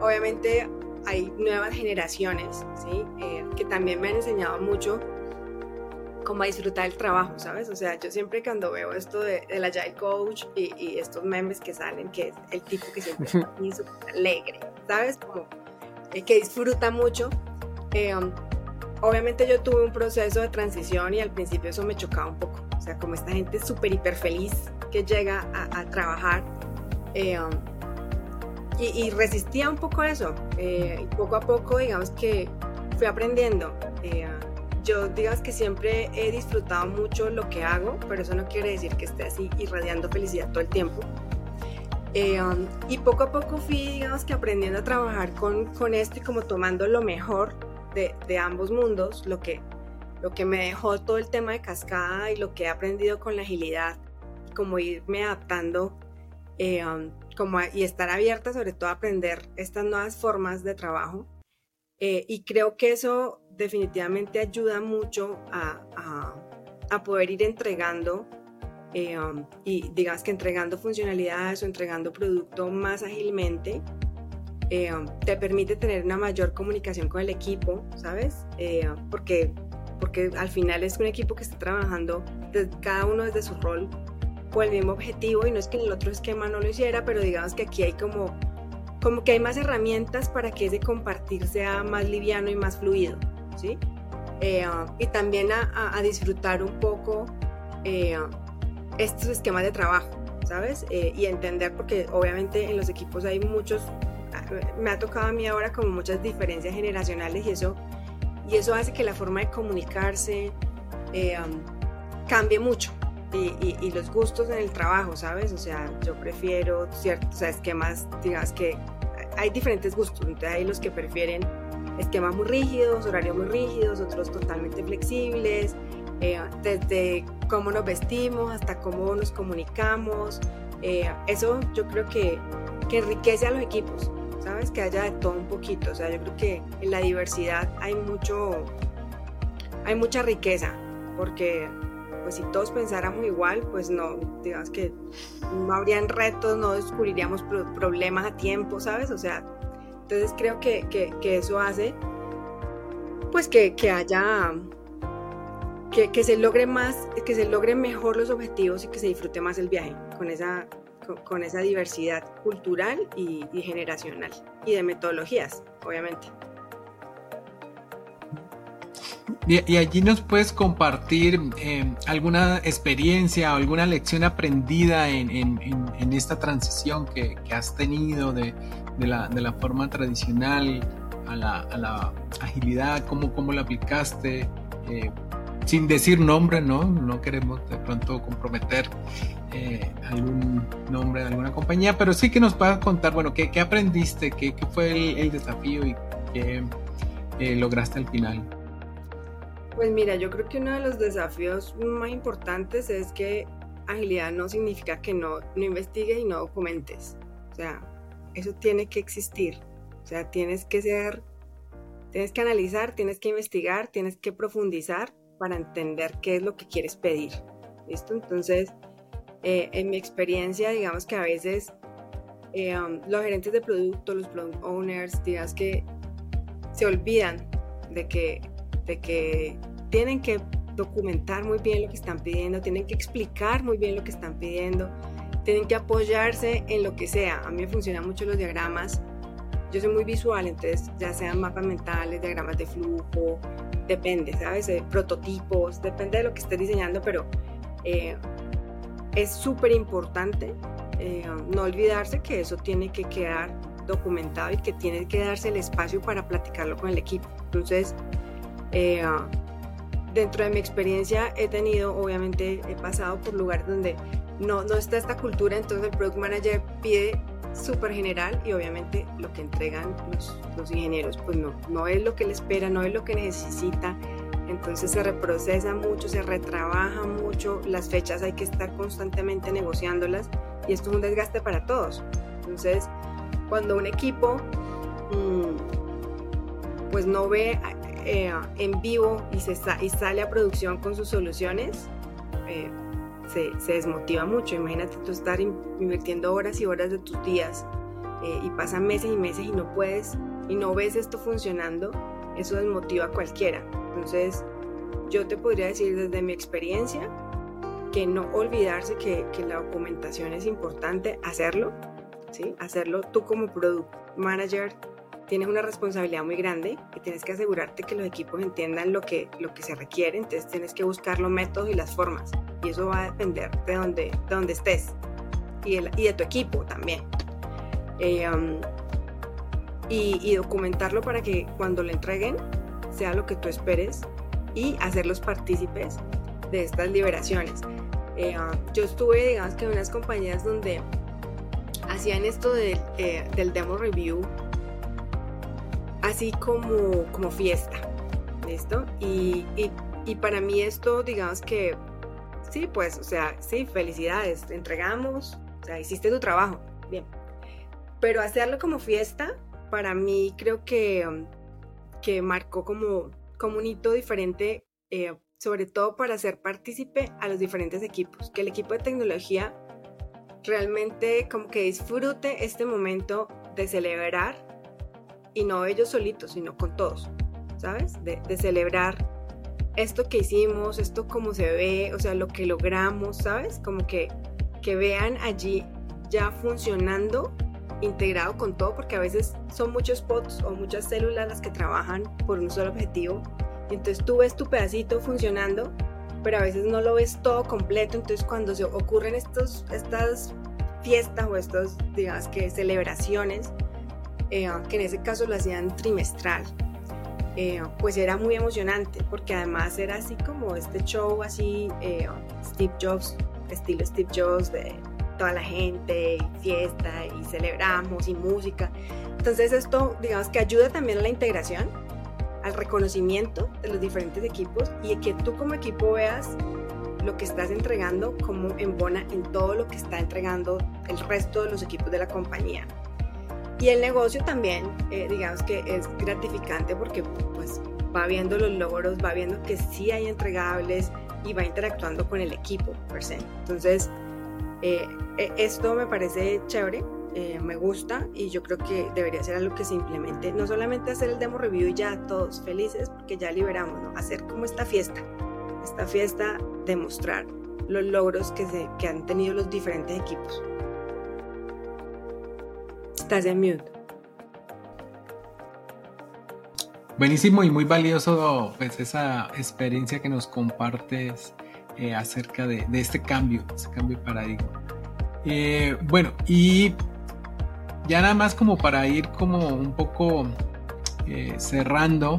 obviamente, hay nuevas generaciones, ¿sí? Eh, que también me han enseñado mucho cómo a disfrutar el trabajo, ¿sabes? O sea, yo siempre cuando veo esto de, la Agile Coach y, estos memes que salen, que es el tipo que siempre está súper alegre, ¿sabes? Como eh, que disfruta mucho. Eh, obviamente yo tuve un proceso de transición y al principio eso me chocaba un poco. O sea, como esta gente súper hiper feliz que llega a, trabajar. Eh, y, resistía un poco a eso. y poco a poco, digamos que fui aprendiendo. yo, digamos que siempre he disfrutado mucho lo que hago, pero eso no quiere decir que esté así irradiando felicidad todo el tiempo. Eh, um, y poco a poco fui, digamos que aprendiendo a trabajar con, con esto y como tomando lo mejor de, de, ambos mundos, lo que, lo que me dejó todo el tema de cascada y lo que he aprendido con la agilidad, como irme adaptando eh, um, como y estar abierta sobre todo a aprender estas nuevas formas de trabajo. Eh, y creo que eso definitivamente ayuda mucho a, a, a poder ir entregando eh, um, y digas que entregando funcionalidades o entregando producto más ágilmente eh, um, te permite tener una mayor comunicación con el equipo, ¿sabes? Eh, porque, porque al final es un equipo que está trabajando cada uno desde su rol el mismo objetivo y no es que en el otro esquema no lo hiciera, pero digamos que aquí hay como, como que hay más herramientas para que ese compartir sea más liviano y más fluido, ¿sí? Um, y también a, disfrutar un poco estos esquemas de trabajo, ¿sabes? Eh, y entender, porque obviamente en los equipos hay muchos, me ha tocado a mí ahora como muchas diferencias generacionales y eso, y eso hace que la forma de comunicarse eh, cambie mucho. Y, los gustos en el trabajo, ¿sabes? O sea, yo prefiero ciertos esquemas, digamos que hay diferentes gustos, entonces hay los que prefieren esquemas muy rígidos, horarios muy rígidos, otros totalmente flexibles, eh, desde cómo nos vestimos hasta cómo nos comunicamos. Eh, eso yo creo que, que, enriquece a los equipos, ¿sabes? Que haya de todo un poquito. O sea, yo creo que en la diversidad hay mucho, hay mucha riqueza, porque pues si todos pensáramos igual, pues no, digamos que no habrían retos, no descubriríamos problemas a tiempo, ¿sabes? O sea, entonces creo que, que, eso hace pues que, que haya que, que, se logre más, que se logren mejor los objetivos y que se disfrute más el viaje con esa, con, esa diversidad cultural y, generacional y de metodologías, obviamente. Y, allí nos puedes compartir eh, alguna experiencia o alguna lección aprendida en, en, esta transición que, que has tenido de, de, la, de, la, forma tradicional a la, a la agilidad, cómo, cómo la aplicaste. Eh, sin decir nombre, ¿no? No queremos de pronto comprometer eh, algún nombre de alguna compañía, pero sí que nos puedas contar, bueno, qué, qué aprendiste, qué, qué, fue el, desafío y qué eh, lograste al final. Pues mira, yo creo que uno de los desafíos más importantes es que agilidad no significa que no, investigues y no documentes. O sea, eso tiene que existir. O sea, tienes que ser, tienes que analizar, tienes que investigar, tienes que profundizar para entender qué es lo que quieres pedir. ¿Listo? Entonces, eh, en mi experiencia, digamos que a veces eh, um, los gerentes de producto, los product owners, digas que se olvidan de que, de que tienen que documentar muy bien lo que están pidiendo, tienen que explicar muy bien lo que están pidiendo, tienen que apoyarse en lo que sea. A mí me funcionan mucho los diagramas. Yo soy muy visual, entonces ya sean mapas mentales, diagramas de flujo, depende, ¿sabes? prototipos, depende de lo que estés diseñando, pero eh, es súper importante eh, no olvidarse que eso tiene que quedar documentado y que tiene que darse el espacio para platicarlo con el equipo. Entonces, eh, dentro de mi experiencia he tenido, obviamente, he pasado por lugares donde no, no está esta cultura, entonces el product manager pide súper general y obviamente lo que entregan los, los, ingenieros pues no, no es lo que le espera, no es lo que necesita. Entonces se reprocesa mucho, se retrabaja mucho, las fechas hay que estar constantemente negociándolas y esto es un desgaste para todos. Entonces, cuando un equipo mm, pues no ve eh, en vivo y, se y sale a producción con sus soluciones, eh, se, desmotiva mucho. Imagínate tú estar invirtiendo horas y horas de tus días eh, y pasan meses y meses y no puedes y no ves esto funcionando, eso desmotiva a cualquiera. Entonces, yo te podría decir desde mi experiencia que no olvidarse que, que la documentación es importante, hacerlo, ¿sí? Hacerlo tú como product manager tienes una responsabilidad muy grande y tienes que asegurarte que los equipos entiendan lo que, lo que se requiere, entonces tienes que buscar los métodos y las formas y eso va a depender de donde, de donde estés y, y de tu equipo también. Eh, um, y, y, documentarlo para que cuando lo entreguen sea lo que tú esperes y hacerlos partícipes de estas liberaciones. Eh, um, yo estuve, digamos que en unas compañías donde hacían esto de, eh, del demo review así como, como fiesta, ¿listo? Y, y, y, para mí esto, digamos que, sí, pues, o sea, sí, felicidades, entregamos, o sea, hiciste tu trabajo, bien. Pero hacerlo como fiesta, para mí creo que, que marcó como, como un hito diferente, eh, sobre todo para hacer partícipe a los diferentes equipos, que el equipo de tecnología realmente como que disfrute este momento de celebrar y no ellos solitos, sino con todos, ¿sabes? De, celebrar esto que hicimos, esto como se ve, o sea, lo que logramos, ¿sabes? Como que, que vean allí ya funcionando integrado con todo, porque a veces son muchos pods o muchas células las que trabajan por un solo objetivo. Y entonces tú ves tu pedacito funcionando, pero a veces no lo ves todo completo. Entonces cuando se ocurren estos, estas fiestas o estas, digamos que celebraciones, eh, que en ese caso lo hacían trimestral, eh, pues era muy emocionante porque además era así como este show así, eh, Steve Jobs, estilo Steve Jobs de toda la gente, fiesta y celebramos y música. Entonces esto digamos que ayuda también a la integración, al reconocimiento de los diferentes equipos y que tú como equipo veas lo que estás entregando como embona en todo lo que está entregando el resto de los equipos de la compañía. Y el negocio también, eh, digamos que es gratificante porque pues va viendo los logros, va viendo que sí hay entregables y va interactuando con el equipo per se. Entonces, eh, e, esto me parece chévere, eh, me gusta y yo creo que debería ser algo que se implemente, no solamente hacer el demo review y ya todos felices porque ya liberamos, ¿no? hacer como esta fiesta, esta fiesta de mostrar los logros que, se, que han tenido los diferentes equipos. Estás en mute. Buenísimo y muy valioso pues esa experiencia que nos compartes eh, acerca de, este cambio, ese cambio de paradigma. Eh, bueno, y ya nada más como para ir como un poco eh, cerrando,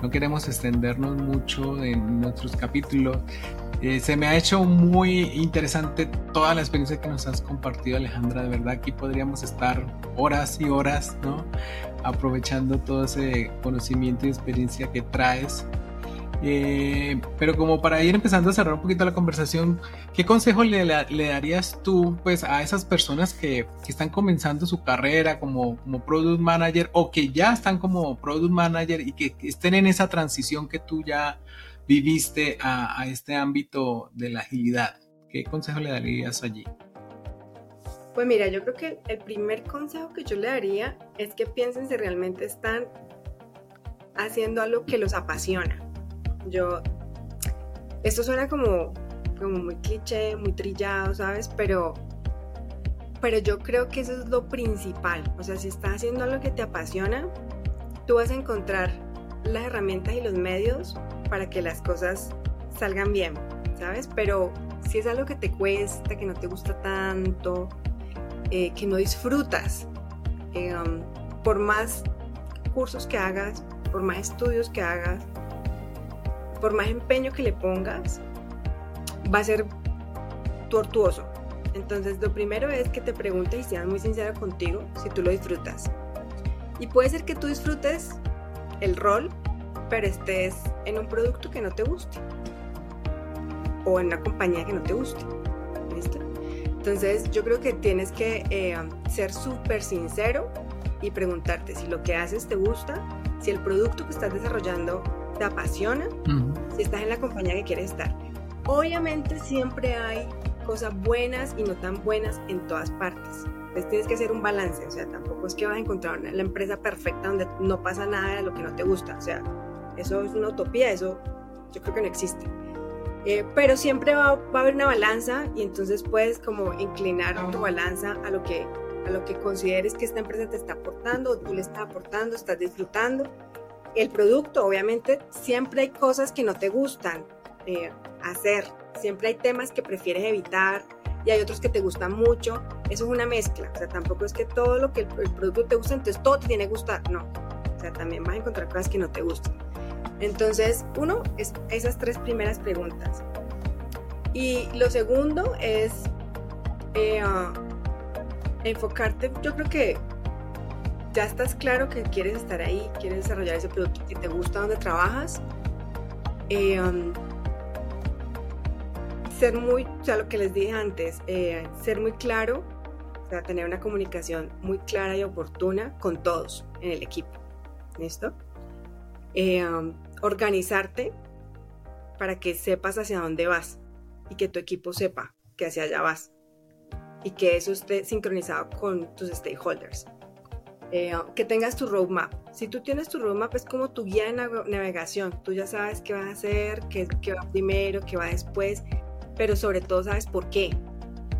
no queremos extendernos mucho en nuestros capítulos, eh, se me ha hecho muy interesante toda la experiencia que nos has compartido, Alejandra. De verdad, aquí podríamos estar horas y horas, ¿no? Aprovechando todo ese conocimiento y experiencia que traes. Eh, pero como para ir empezando a cerrar un poquito la conversación, ¿qué consejo le, darías tú pues, a esas personas que, que, están comenzando su carrera como, como product manager o que ya están como product manager y que estén en esa transición que tú ya viviste a, este ámbito de la agilidad? ¿Qué consejo le darías allí? Pues mira, yo creo que el primer consejo que yo le daría es que piensen si realmente están haciendo algo que los apasiona. Yo, esto suena como, como muy cliché, muy trillado, ¿sabes? Pero, pero yo creo que eso es lo principal. O sea, si estás haciendo algo que te apasiona, tú vas a encontrar las herramientas y los medios para que las cosas salgan bien, ¿sabes? Pero si es algo que te cuesta, que no te gusta tanto, eh, que no disfrutas, eh, um, por más cursos que hagas, por más estudios que hagas, por más empeño que le pongas, va a ser tortuoso. Entonces, lo primero es que te preguntes y seas muy sincera contigo si tú lo disfrutas. Y puede ser que tú disfrutes el rol pero estés en un producto que no te guste o en una compañía que no te guste. ¿Listo? Entonces yo creo que tienes que eh, ser súper sincero y preguntarte si lo que haces te gusta, si el producto que estás desarrollando te apasiona, si estás en la compañía que quieres estar. Obviamente siempre hay cosas buenas y no tan buenas en todas partes. Entonces tienes que hacer un balance, o sea, tampoco es que vas a encontrar la empresa perfecta donde no pasa nada de lo que no te gusta, o sea, eso es una utopía, eso yo creo que no existe. Eh, pero siempre va, a haber una balanza y entonces puedes como inclinar tu balanza a lo que a lo que consideres que esta empresa te está aportando o tú le estás aportando, estás disfrutando. El producto, obviamente, siempre hay cosas que no te gustan eh, hacer, siempre hay temas que prefieres evitar y hay otros que te gustan mucho. Eso es una mezcla, o sea, tampoco es que todo lo que el, el producto te gusta, entonces todo te tiene que gustar, no. O sea, también vas a encontrar cosas que no te gustan. Entonces, uno es esas tres primeras preguntas. Y lo segundo es eh, ah, enfocarte, yo creo que ya estás claro que quieres estar ahí, quieres desarrollar ese producto que te gusta donde trabajas. Eh, um, ser muy, o sea, lo que les dije antes, eh, ser muy claro, o sea, tener una comunicación muy clara y oportuna con todos en el equipo. ¿Listo? Um, organizarte para que sepas hacia dónde vas y que tu equipo sepa que hacia allá vas y que eso esté sincronizado con tus stakeholders. Eh, que tengas tu roadmap. Si tú tienes tu roadmap es como tu guía de navegación. Tú ya sabes qué vas a hacer, qué, qué va primero, qué va después, pero sobre todo sabes por qué.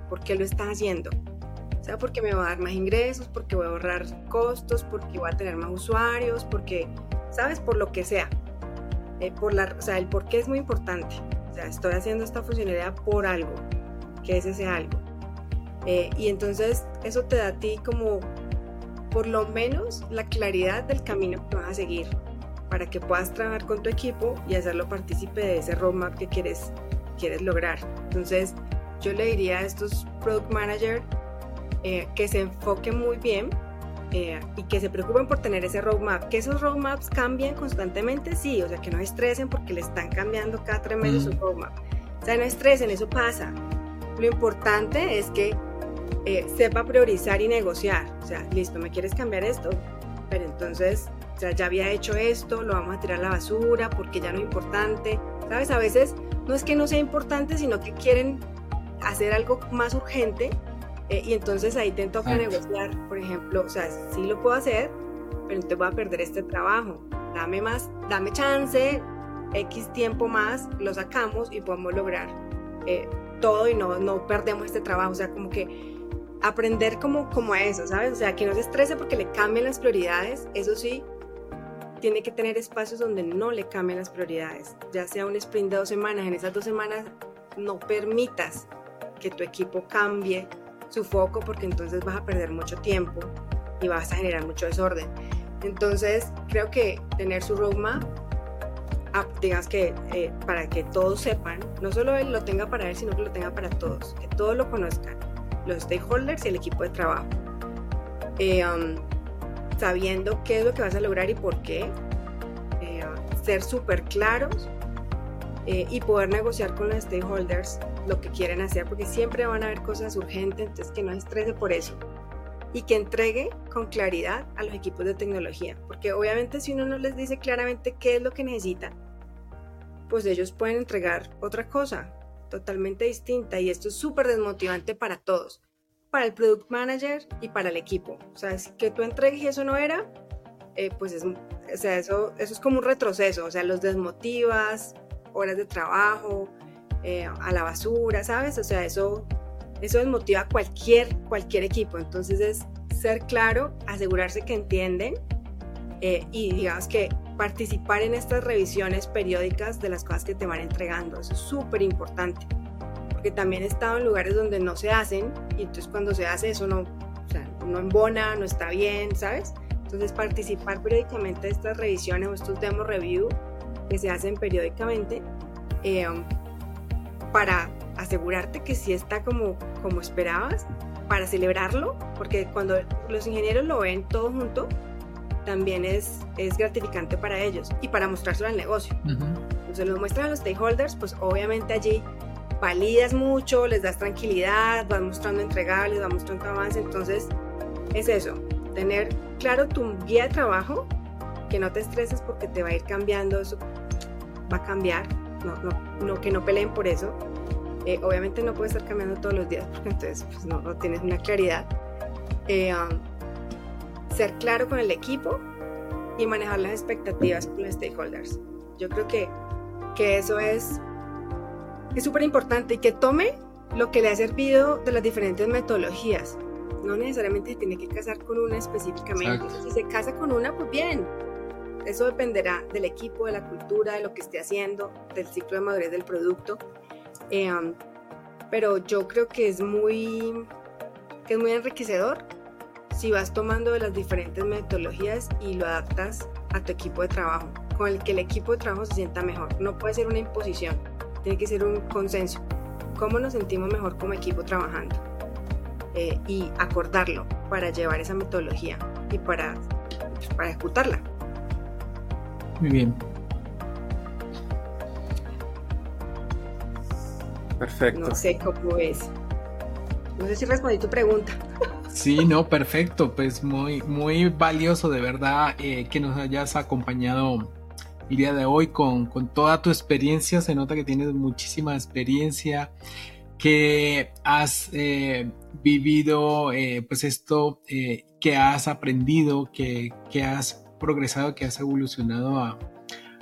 ¿Por qué lo estás haciendo? Porque me va a dar más ingresos, porque voy a ahorrar costos, porque voy a tener más usuarios, porque, ¿sabes? Por lo que sea. Eh, por la, o sea, el por qué es muy importante. O sea, estoy haciendo esta funcionalidad por algo, que es ese algo. Eh, y entonces eso te da a ti como por lo menos la claridad del camino que vas a seguir para que puedas trabajar con tu equipo y hacerlo partícipe de ese roadmap que quieres, quieres lograr. Entonces yo le diría a estos product manager eh, que se enfoquen muy bien eh, y que se preocupen por tener ese roadmap. Que esos roadmaps cambien constantemente, sí, o sea, que no estresen porque le están cambiando cada tres meses su roadmap. O sea, no estresen, eso pasa. Lo importante es que eh, sepa priorizar y negociar. O sea, listo, ¿me quieres cambiar esto? Pero entonces, o sea, ya había hecho esto, lo vamos a tirar a la basura porque ya no es importante. ¿Sabes? A veces no es que no sea importante, sino que quieren hacer algo más urgente eh, y entonces ahí te toca negociar, por ejemplo, o sea, sí lo puedo hacer, pero entonces voy a perder este trabajo. Dame más, dame chance, X tiempo más, lo sacamos y podemos lograr eh, todo y no, no perdemos este trabajo. O sea, como que aprender como, como eso, ¿sabes? O sea, que no se estrese porque le cambien las prioridades, eso sí, tiene que tener espacios donde no le cambien las prioridades, ya sea un sprint de dos semanas, en esas dos semanas no permitas que tu equipo cambie su foco porque entonces vas a perder mucho tiempo y vas a generar mucho desorden. Entonces, creo que tener su roadmap, ah, digas que eh, para que todos sepan, no solo él lo tenga para él, sino que lo tenga para todos, que todos lo conozcan, los stakeholders y el equipo de trabajo. Eh, um, sabiendo qué es lo que vas a lograr y por qué, eh, ser súper claros y poder negociar con los stakeholders lo que quieren hacer, porque siempre van a haber cosas urgentes, entonces que no estrese por eso y que entregue con claridad a los equipos de tecnología, porque obviamente si uno no les dice claramente qué es lo que necesita, pues ellos pueden entregar otra cosa totalmente distinta y esto es súper desmotivante para todos, para el product manager y para el equipo. O sea, que tú entregues y eso no era, eh, pues es, o sea, eso, eso es como un retroceso, o sea, los desmotivas, horas de trabajo, eh, a la basura, ¿sabes? O sea, eso, eso desmotiva a cualquier, cualquier equipo. Entonces es ser claro, asegurarse que entienden eh, y digamos que participar en estas revisiones periódicas de las cosas que te van entregando. Eso es súper importante. Porque también he estado en lugares donde no se hacen y entonces cuando se hace eso no, o sea, no embona, no está bien, ¿sabes? Entonces participar periódicamente de estas revisiones o estos demo review que se hacen periódicamente eh, para asegurarte que sí está como, como esperabas, para celebrarlo, porque cuando los ingenieros lo ven todo junto, también es, es gratificante para ellos y para mostrárselo al negocio. Entonces lo muestran a los stakeholders, pues obviamente allí validas mucho, les das tranquilidad, vas mostrando entregables, vas mostrando avance, entonces es eso, tener claro tu guía de trabajo, que no te estreses porque te va a ir cambiando, eso va a cambiar, no, no, no, que no peleen por eso. Eh, obviamente no puede estar cambiando todos los días porque entonces pues, no, no, tienes una claridad. Eh, um, ser claro con el equipo y manejar las expectativas con los stakeholders. Yo creo que, que eso es es súper importante y que tome lo que le ha servido de las diferentes metodologías. No necesariamente tiene que casar con una específicamente. Si se casa con una, pues bien, eso dependerá del equipo, de la cultura, de lo que esté haciendo, del ciclo de madurez del producto. Eh, um, pero yo creo que es muy, es muy enriquecedor si vas tomando las diferentes metodologías y lo adaptas a tu equipo de trabajo, con el que el equipo de trabajo se sienta mejor. No puede ser una imposición, tiene que ser un consenso. ¿Cómo nos sentimos mejor como equipo trabajando? Eh, y acordarlo para llevar esa metodología y para, pues, para ejecutarla. Muy bien. Perfecto. No sé cómo es. No sé si respondí tu pregunta. Sí, no, perfecto. Pues muy, muy valioso de verdad eh, que nos hayas acompañado el día de hoy con, con, toda tu experiencia. Se nota que tienes muchísima experiencia, que has eh, vivido eh, pues esto, que has aprendido, que, que has progresado, que has evolucionado a,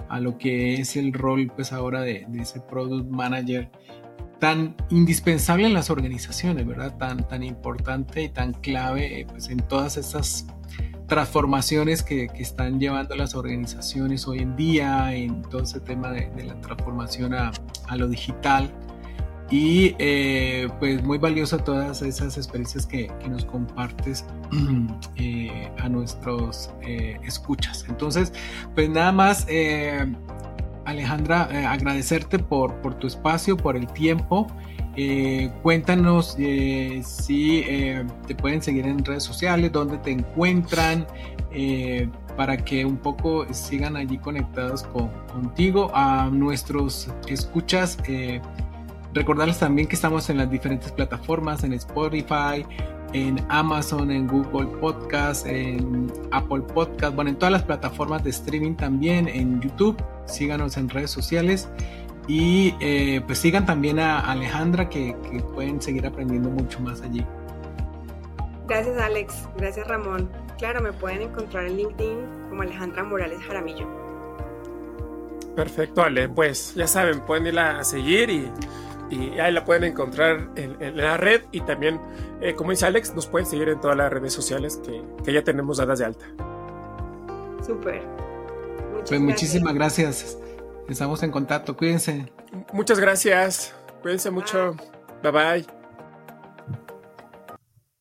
a lo que es el rol pues ahora de, ese product manager tan indispensable en las organizaciones, ¿verdad? Tan, tan importante y tan clave pues, en todas estas transformaciones que, que, están llevando las organizaciones hoy en día, en todo ese tema de, de la transformación a, a, lo digital y eh, pues muy valioso todas esas experiencias que, nos compartes eh, a nuestros eh, escuchas. Entonces, pues nada más, Alejandra, agradecerte por, por, tu espacio, por el tiempo. cuéntanos si te pueden seguir en redes sociales, dónde te encuentran, para que un poco sigan allí conectados con, contigo. A nuestros escuchas, recordarles también que estamos en las diferentes plataformas, en Spotify, en Amazon, en Google Podcast, en Apple Podcast, bueno, en todas las plataformas de streaming también, en YouTube, síganos en redes sociales y eh, pues sigan también a Alejandra que, que pueden seguir aprendiendo mucho más allí. Gracias Alex, gracias Ramón. Claro, me pueden encontrar en LinkedIn como Alejandra Morales Jaramillo. Perfecto, Ale. Pues ya saben, pueden irla a seguir y y ahí la pueden encontrar en, la red y también, eh, como dice Alex, nos pueden seguir en todas las redes sociales que, ya tenemos dadas de alta. Súper. Pues muchísimas gracias. Estamos en contacto. Cuídense. Muchas gracias. Cuídense mucho. Bye bye.